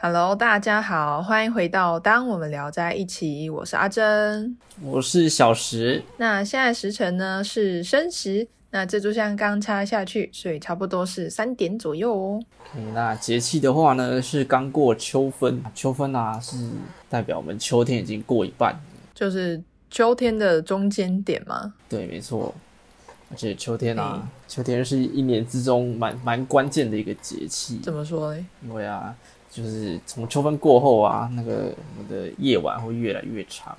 Hello，大家好，欢迎回到《当我们聊在一起》，我是阿珍，我是小石。那现在时辰呢是申时，那这炷香刚插下去，所以差不多是三点左右哦。那节气的话呢是刚过秋分，秋分啊是代表我们秋天已经过一半，就是秋天的中间点嘛。对，没错。而且秋天啊，秋天是一年之中蛮蛮关键的一个节气。怎么说嘞？因为啊，就是从秋分过后啊，那个我们的夜晚会越来越长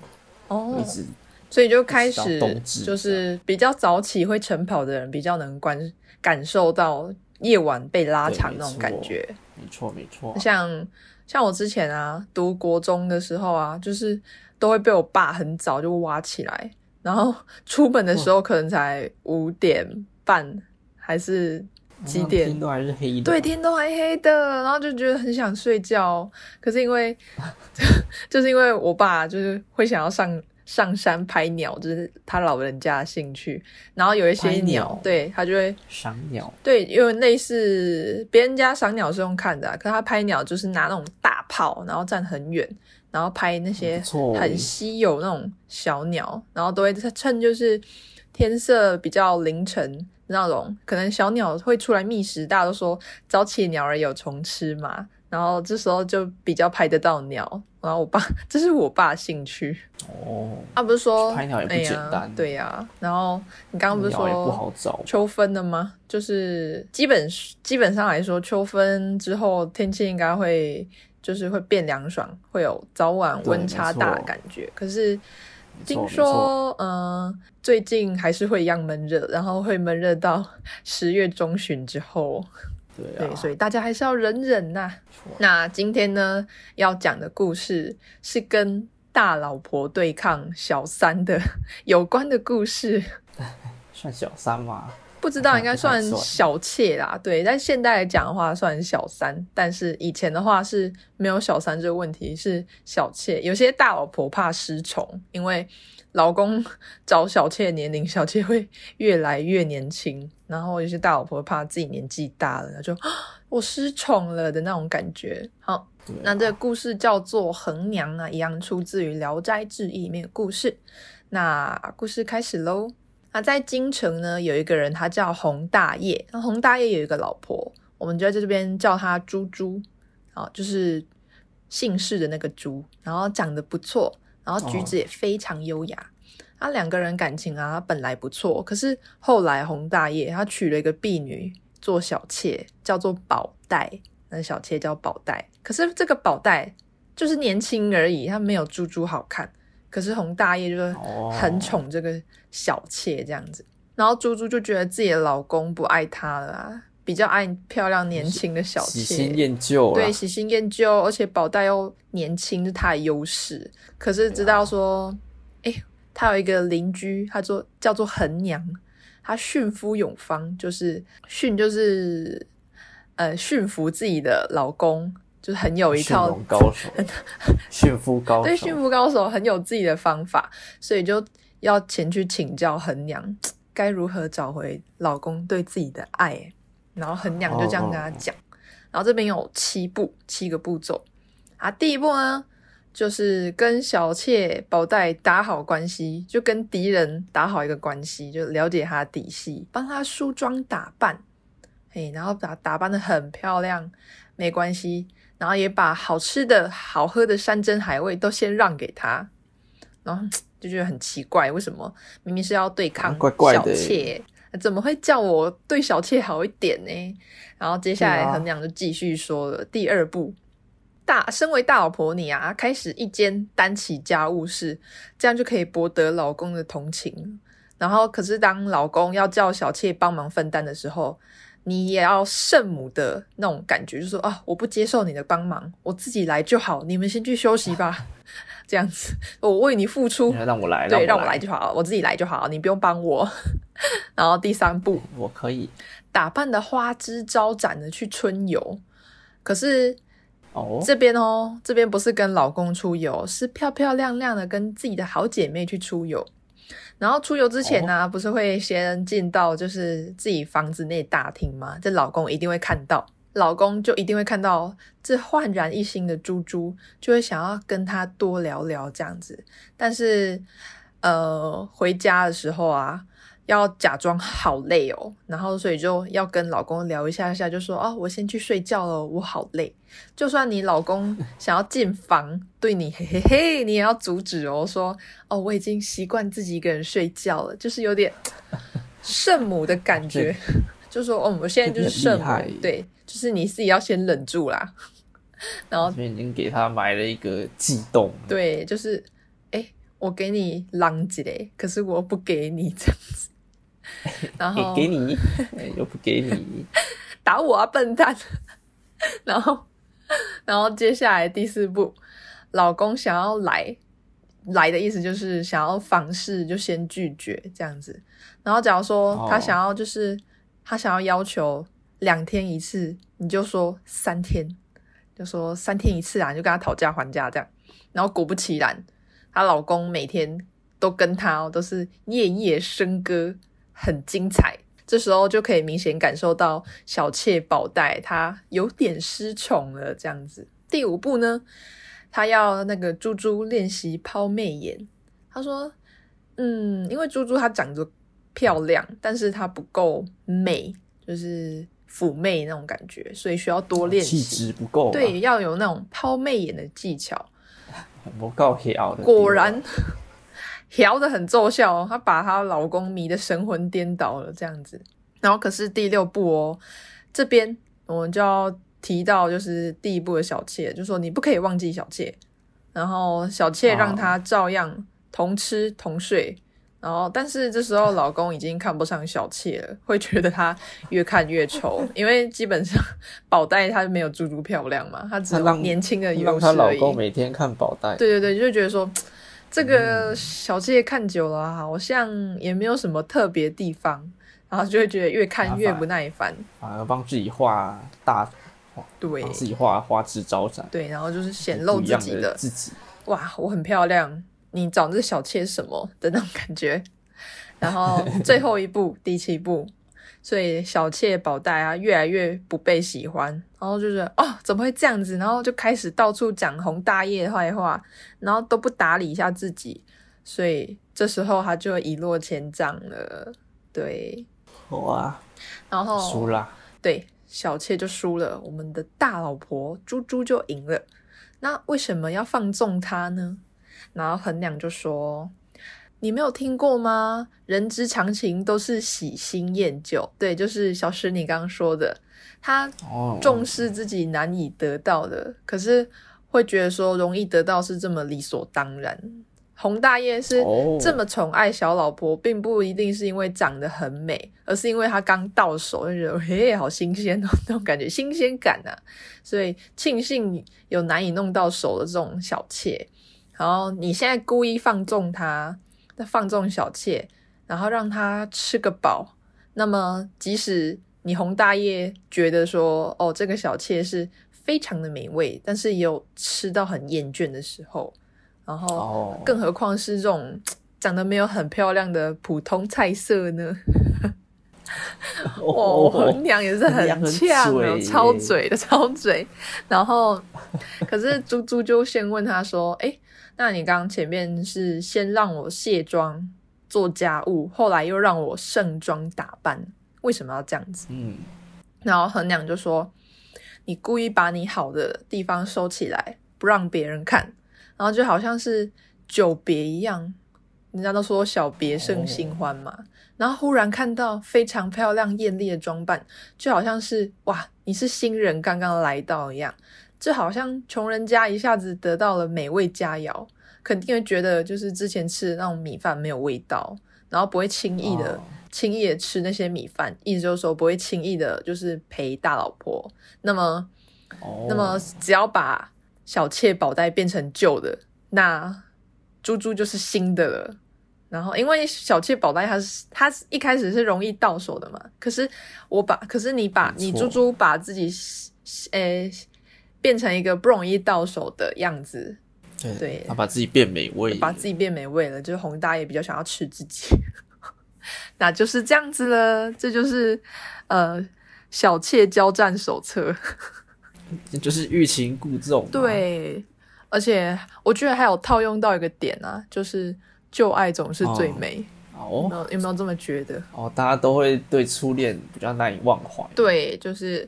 哦，一直所以就开始冬至就是比较早起会晨跑的人，比较能观感受到夜晚被拉长那种感觉。没错，没错。像像我之前啊，读国中的时候啊，就是都会被我爸很早就挖起来。然后出门的时候可能才五点半，还是几点？天都还是黑的。对，天都还黑的，然后就觉得很想睡觉。可是因为，就是因为我爸就是会想要上上山拍鸟，就是他老人家的兴趣。然后有一些鸟，对他就会赏鸟。对，因为类似别人家赏鸟是用看的，可他拍鸟就是拿那种大炮，然后站很远。然后拍那些很稀有那种小鸟，然后都会趁就是天色比较凌晨那种，可能小鸟会出来觅食，大家都说早起鸟儿有虫吃嘛，然后这时候就比较拍得到鸟。然后我爸，这是我爸兴趣哦，他不是说拍鸟也不简单，对呀。然后你刚刚不是说不好找秋分的吗？就是基本基本上来说，秋分之后天气应该会。就是会变凉爽，会有早晚温差大的感觉。可是听说，嗯，最近还是会一样闷热，然后会闷热到十月中旬之后。对，所以大家还是要忍忍呐。那今天呢，要讲的故事是跟大老婆对抗小三的 有关的故事。算小三吗？不知道应该算小妾啦，对，但现代来讲的话算小三，但是以前的话是没有小三这个问题，是小妾。有些大老婆怕失宠，因为老公找小妾年龄，小妾会越来越年轻，然后有些大老婆怕自己年纪大了，就我失宠了的那种感觉。好，那这个故事叫做《横娘》啊，一样出自于《聊斋志异》里面的故事。那故事开始喽。那在京城呢，有一个人，他叫洪大业。那洪大业有一个老婆，我们就在这边叫他猪猪，啊，就是姓氏的那个猪，然后长得不错，然后举止也非常优雅。啊，两个人感情啊本来不错，可是后来洪大业他娶了一个婢女做小妾，叫做宝黛。那小妾叫宝黛，可是这个宝黛就是年轻而已，她没有猪猪好看。可是洪大业就是很宠这个小妾这样子，然后猪猪就觉得自己的老公不爱她了，比较爱漂亮年轻的小妾，喜新厌旧对，喜新厌旧，而且宝黛又年轻是她的优势。可是知道说，哎，她有一个邻居，她做叫做恒娘，她驯夫永芳，就是驯就是呃驯服自己的老公。就是很有一套高手，驯夫高 手，对驯服高手很有自己的方法，所以就要前去请教恒娘 该如何找回老公对自己的爱。然后恒娘就这样跟他讲，然后这边有七步，七个步骤啊。第一步呢，就是跟小妾宝黛打好关系，就跟敌人打好一个关系，就了解他的底细，帮他梳妆打扮，嘿，然后把打扮的很漂亮，没关系。然后也把好吃的好喝的山珍海味都先让给他，然后 就觉得很奇怪，为什么明明是要对抗小妾，怎么会叫我对小妾好一点呢？然后接下来恒娘就继续说了，第二步，大身为大老婆你啊，开始一肩担起家务事，这样就可以博得老公的同情。然后可是当老公要叫小妾帮忙分担的时候。你也要圣母的那种感觉，就是说啊，我不接受你的帮忙，我自己来就好，你们先去休息吧，这样子，我为你付出，让我来，对，让我来。就好，我自己来就好，你不用帮我。然后第三步，我可以。打扮的花枝招展的去春游，可是哦，这边哦，这边不是跟老公出游，是漂漂亮亮的跟自己的好姐妹去出游。然后出游之前呢，不是会先进到就是自己房子内大厅吗？这老公一定会看到，老公就一定会看到这焕然一新的猪猪，就会想要跟他多聊聊这样子。但是，呃，回家的时候啊，要假装好累哦，然后所以就要跟老公聊一下下，就说哦，我先去睡觉了，我好累。就算你老公想要进房对你嘿嘿嘿，你也要阻止哦，说哦，我已经习惯自己一个人睡觉了，就是有点圣母的感觉，就说哦，我现在就是圣母，对。就是你自己要先忍住啦，然后这边已经给他埋了一个悸动。对，就是哎，我给你浪子嘞，可是我不给你这样子，然后给你又不给你，打我啊笨蛋！然后，然后接下来第四步，老公想要来来的意思就是想要房事，就先拒绝这样子。然后假如说他想要，就是他想要要求。两天一次，你就说三天，就说三天一次啊，你就跟他讨价还价这样。然后果不其然，她老公每天都跟她，都是夜夜笙歌，很精彩。这时候就可以明显感受到小妾宝黛她有点失宠了这样子。第五步呢，她要那个猪猪练习抛媚眼。她说：“嗯，因为猪猪她长得漂亮，但是她不够美，就是。”妩媚那种感觉，所以需要多练习。气质不够，对，要有那种抛媚眼的技巧。不够调的，果然 调的很奏效哦。她把她老公迷得神魂颠倒了，这样子。然后可是第六步哦，这边我们就要提到，就是第一步的小妾，就说你不可以忘记小妾。然后小妾让她照样同吃同睡。然后，但是这时候老公已经看不上小妾了，会觉得她越看越丑，因为基本上 宝黛她没有猪猪漂亮嘛，她只有年轻的优势而已。老公每天看宝黛，对对对，就觉得说这个小妾看久了，好像也没有什么特别地方，然后就会觉得越看越不耐烦，反而帮自己画大，对，自己画花枝招展，对，然后就是显露自己的自己，哇，我很漂亮。你找这小妾什么的那种感觉，然后最后一步第七步，所以小妾宝黛啊越来越不被喜欢，然后就是哦怎么会这样子，然后就开始到处讲洪大业的坏话，然后都不打理一下自己，所以这时候他就一落千丈了，对，哇，然后输了，对，小妾就输了，我们的大老婆猪猪就赢了，那为什么要放纵他呢？然后衡量就说：“你没有听过吗？人之常情都是喜新厌旧。对，就是小石你刚刚说的，他重视自己难以得到的，可是会觉得说容易得到是这么理所当然。洪大爷是这么宠爱小老婆，并不一定是因为长得很美，而是因为他刚到手就觉得嘿，好新鲜哦，那种感觉新鲜感啊，所以庆幸有难以弄到手的这种小妾。”然后你现在故意放纵他，那放纵小妾，然后让他吃个饱。那么，即使你洪大爷觉得说，哦，这个小妾是非常的美味，但是也有吃到很厌倦的时候。然后，更何况是这种长得没有很漂亮的普通菜色呢？我娘也是很呛的，超嘴的，超嘴。然后，可是猪猪就先问他说：“哎。”那你刚刚前面是先让我卸妆做家务，后来又让我盛装打扮，为什么要这样子？嗯，然后衡娘就说：“你故意把你好的地方收起来，不让别人看，然后就好像是久别一样。人家都说小别胜新欢嘛，然后忽然看到非常漂亮艳丽的装扮，就好像是哇，你是新人刚刚来到一样。”就好像穷人家一下子得到了美味佳肴，肯定会觉得就是之前吃的那种米饭没有味道，然后不会轻易的轻易的吃那些米饭，意思就是说不会轻易的就是陪大老婆。那么，那么只要把小妾宝袋变成旧的，那猪猪就是新的了。然后，因为小妾宝袋它是它一开始是容易到手的嘛，可是我把可是你把你猪猪把自己诶。变成一个不容易到手的样子，对，他把自己变美味，把自己变美味了。就是洪大爷比较想要吃自己，那就是这样子了。这就是呃小妾交战手册，就是欲擒故纵。对，而且我觉得还有套用到一个点啊，就是旧爱总是最美。哦，有没有这么觉得？哦，大家都会对初恋比较难以忘怀。对，就是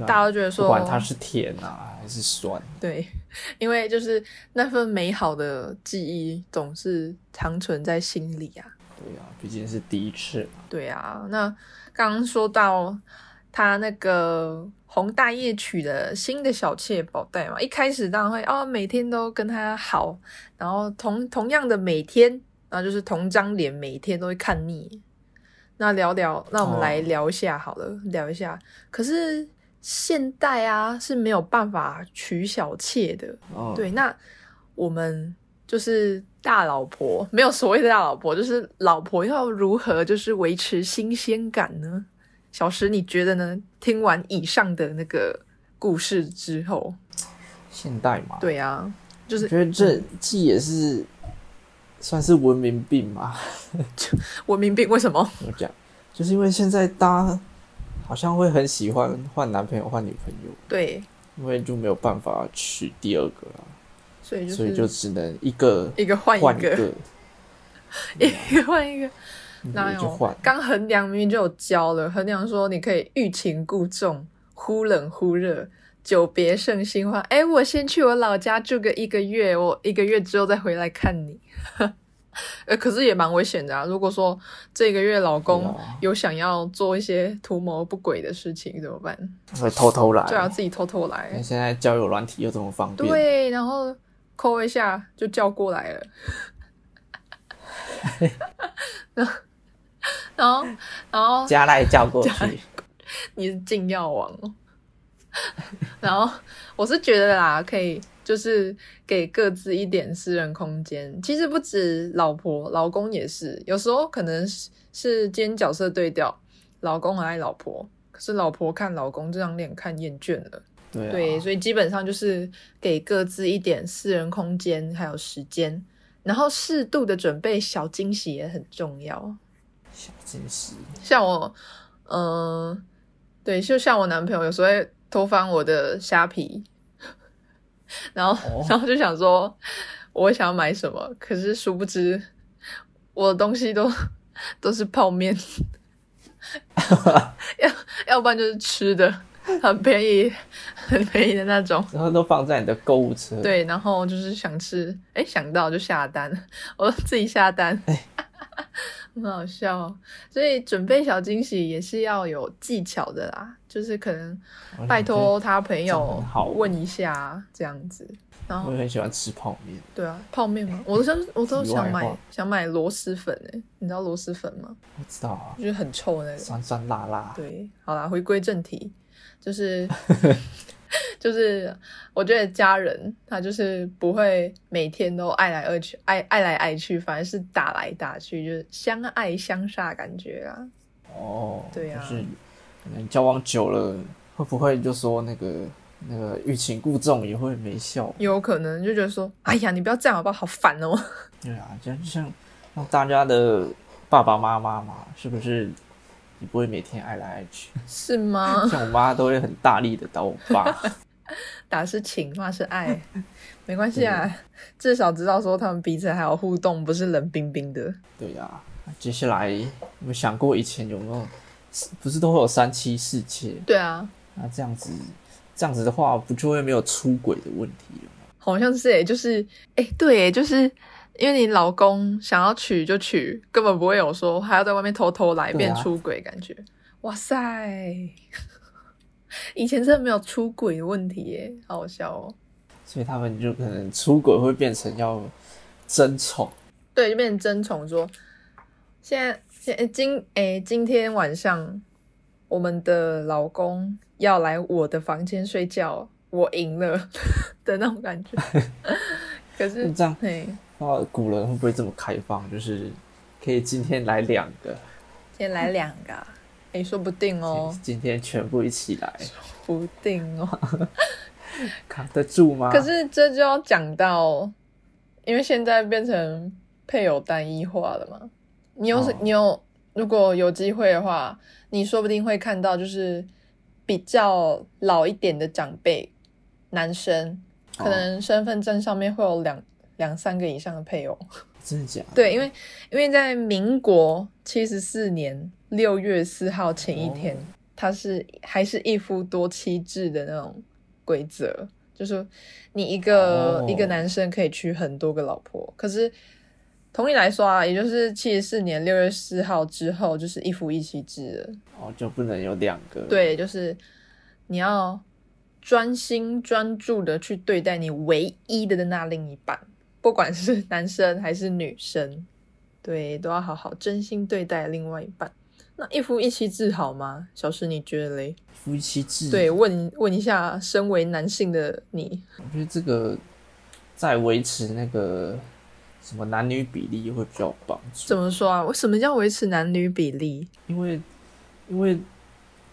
大家都觉得说，不管它是甜啊还是酸，对，因为就是那份美好的记忆总是长存在心里啊。对啊，毕竟是第一次。对啊，那刚刚说到他那个红大夜曲的新的小妾宝黛嘛，一开始当然会哦，每天都跟他好，然后同同样的每天，然后就是同张脸，每天都会看腻。那聊聊，那我们来聊一下好了，聊一下。可是现代啊是没有办法娶小妾的。哦，对，那我们就是。大老婆没有所谓的大老婆，就是老婆要如何就是维持新鲜感呢？小石，你觉得呢？听完以上的那个故事之后，现代嘛，对啊，就是觉得这既也是算是文明病嘛。文明病为什么？怎么讲？就是因为现在大家好像会很喜欢换男朋友、换女朋友，对，因为就没有办法娶第二个了。所以就只能一个一个换一个，一个换一个，哪有？刚衡量明明就有教了，衡量说你可以欲擒故纵，忽冷忽热，久别胜新欢。哎，我先去我老家住个一个月，我一个月之后再回来看你。呃，可是也蛮危险的啊！如果说这个月老公有想要做一些图谋不轨的事情，怎么办？会偷偷来，对啊自己偷偷来。现在交友软体又这么方便，对，然后。扣一下就叫过来了，然后然后加来叫过去，你是禁药王然后我是觉得啦，可以就是给各自一点私人空间。其实不止老婆，老公也是。有时候可能是是今天角色对调，老公很爱老婆，可是老婆看老公这张脸看厌倦了。对，所以基本上就是给各自一点私人空间，还有时间，然后适度的准备小惊喜也很重要。小惊喜，像我，嗯，对，就像我男朋友有时候会偷翻我的虾皮，然后，然后就想说我想要买什么，可是殊不知我的东西都都是泡面，要要不然就是吃的。很便宜，很便宜的那种，然后都放在你的购物车。对，然后就是想吃，哎，想到就下单，我自己下单，很好笑。所以准备小惊喜也是要有技巧的啦，就是可能拜托他朋友问一下这样子。然后我很喜欢吃泡面。对啊，泡面吗？我都想，我都想买，想买螺蛳粉诶。你知道螺蛳粉吗？我知道啊，就是很臭那个，酸酸辣辣。对，好啦，回归正题。就是 就是，我觉得家人他就是不会每天都爱来爱去，爱爱来爱去，反而是打来打去，就是相爱相杀感觉啊。哦，对呀，就是可能交往久了，会不会就说那个那个欲擒故纵也会没效？有可能就觉得说，哎呀，你不要这样好不好？好烦哦。对啊，就像像大家的爸爸妈妈嘛，是不是？你不会每天爱来爱去，是吗？像我妈都会很大力的打我爸，打是情，骂是爱，没关系啊，至少知道说他们彼此还有互动，不是冷冰冰的。对呀，接下来有没有想过以前有没有，不是都会有三妻四妾？对啊，那这样子，这样子的话，不就会没有出轨的问题了吗？好像是诶，就是诶，对，就是。因为你老公想要娶就娶，根本不会有说还要在外面偷偷来变出轨感觉。哇塞，以前真的没有出轨的问题耶，好好笑哦。所以他们就可能出轨会变成要争宠，对，就变成争宠。说现在现今哎，今天晚上我们的老公要来我的房间睡觉，我赢了 的那种感觉。可是这样。那古人会不会这么开放？就是可以今天来两个，今天来两个，哎，说不定哦。今天全部一起来，说不定哦。扛得住吗？可是这就要讲到，因为现在变成配偶单一化了嘛。你有你有，如果有机会的话，你说不定会看到，就是比较老一点的长辈，男生可能身份证上面会有两两三个以上的配偶。真的假的？对，因为因为在民国七十四年六月四号前一天，它是还是一夫多妻制的那种规则，就是你一个、哦一个男生可以娶很多个老婆。可是同理来说啊，也就是七十四年六月四号之后，就是一夫一妻制了。哦，就不能有两个。，对，就是你要专心专注的去对待你唯一的那另一半，不管是 男生还是女生，对，都要好好真心对待另外一半。那一夫一妻制好吗？小石，你觉得嘞？夫妻制。对，，问问一下，身为男性的你，我觉得这个在维持那个什么男女比例会比较有帮助。怎么说啊？为什么要维持男女比例？因为因为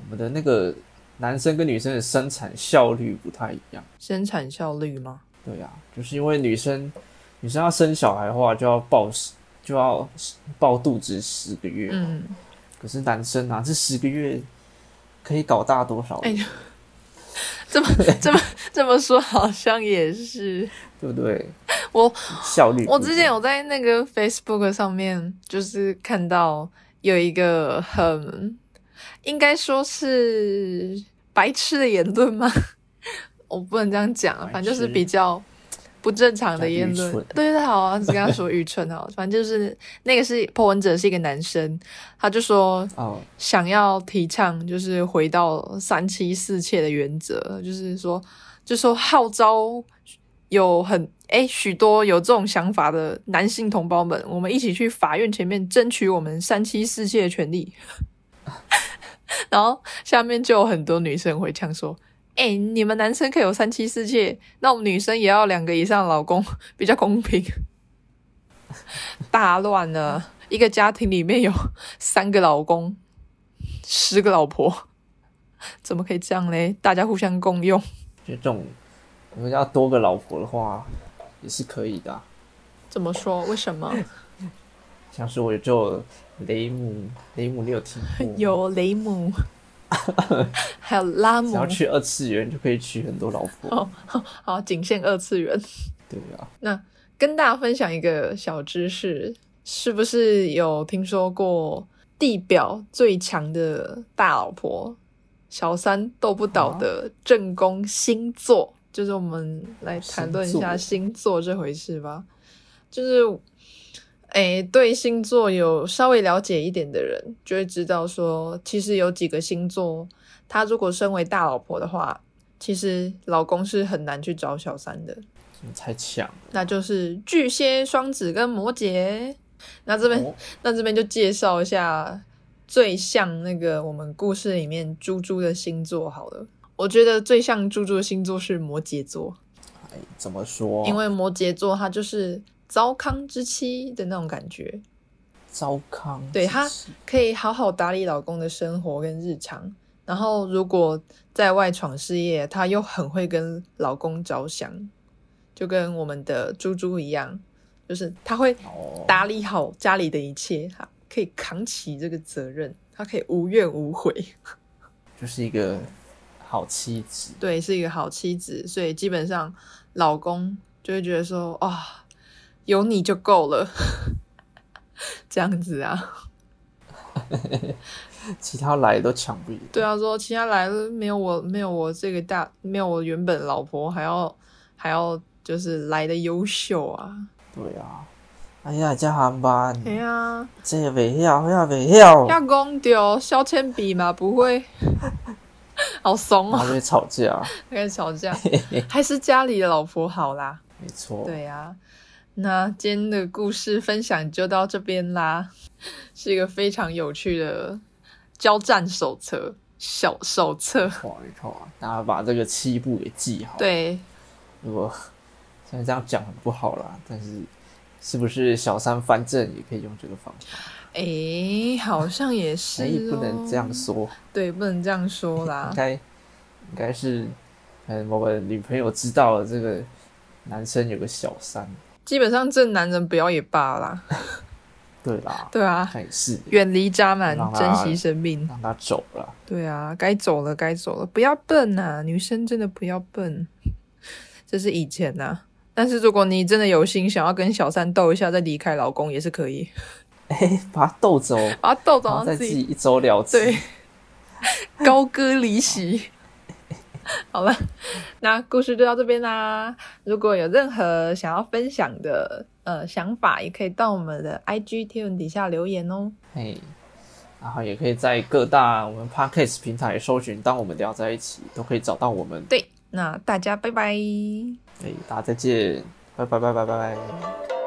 我们的那个男生跟女生的生产效率不太一样。生产效率吗？对啊，就是因为女生女生要生小孩的话，就要抱十就要抱肚子十个月，嗯，可是男生啊，这十个月可以搞大多少？哎这么这么这么说，好像也是。对不对？我效率。我之前有在那个 Facebook 上面，就是看到有一个很应该说是白痴的言论吗？我不能这样讲啊，反正就是比较不正常的言论。对对，好啊，只跟他说愚蠢好了，反正就是那个是破文者是一个男生，他就说哦，想要提倡就是回到三妻四妾的原则，就是说，就说号召有很哎许多有这种想法的男性同胞们，我们一起去法院前面争取我们三妻四妾的权利。然后下面就有很多女生回呛说：“哎、你们男生可以有三妻四妾，那我们女生也要两个以上的老公，比较公平。”大乱了，一个家庭里面有三个老公，十个老婆，怎么可以这样嘞？大家互相共用，就这种，我们要多个老婆的话，也是可以的啊、怎么说？为什么？像是我就雷姆，雷姆你有听？有雷姆，还有拉姆只要，去二次元就可以娶很多老婆。哦 好，仅限二次元。对啊，那跟大家分享一个小知识，是不是有听说过地表最强的大老婆小三斗不倒的正宫星座？就是我们来谈论一下星座这回事吧。就是，诶，对星座有稍微了解一点的人，就会知道说，其实有几个星座，他如果身为大老婆的话，其实老公是很难去找小三的。你太强了。那就是巨蟹、双子跟摩羯。那这边，哦那这边就介绍一下最像那个我们故事里面猪猪的星座好了。我觉得最像猪猪的星座是摩羯座，哎，怎么说？因为摩羯座它就是糟糠之妻的那种感觉，糟糠对她可以好好打理老公的生活跟日常。然后如果在外闯事业，她又很会跟老公着想，就跟我们的猪猪一样，就是她会哦，打理好家里的一切，她可以扛起这个责任，她可以无怨无悔。就是一个好妻子。对，是一个好妻子，所以基本上老公就会觉得说，啊、有你就够了，这样子啊。其他来都抢不赢。对啊，说其他来了没有我没有我这个大没有我原本老婆还要还要就是来的优秀啊。对啊，哎呀，这航班哎呀，这个袂晓，那袂晓，要讲丢削铅笔嘛，不会，好怂哦，然后就会吵架。还会吵架，还是家里的老婆好啦。没错，对呀、那今天的故事分享就到这边啦，是一个非常有趣的交战手册小手册。没错，没错，大家把这个七步给记好。，对，如果虽然这样讲很不好啦，但是是不是小三翻正也可以用这个方法？诶，好像也是、哎、哦，不能这样说，对，不能这样说啦 应。该应该是，嗯，某个女朋友知道了这个男生有个小三，基本上这男人不要也罢啦。对啦，对啊，他也是远离渣男珍惜生命。让他走了。对啊，该走了，该走了，不要笨呐、女生真的不要笨，这是以前呐、但是如果你真的有心想要跟小三斗一下，再离开老公也是可以，哎、把他斗走，把他斗走再自己一走了之。对高歌离席。好了，那故事就到这边啦。如果有任何想要分享的呃想法，也可以到我们的 IG 贴文底下留言哦。嘿，然后也可以在各大我们 podcast 平台搜寻“当我们聊在一起”，都可以找到我们。对，那大家拜拜。哎，大家再见，拜拜拜拜拜拜。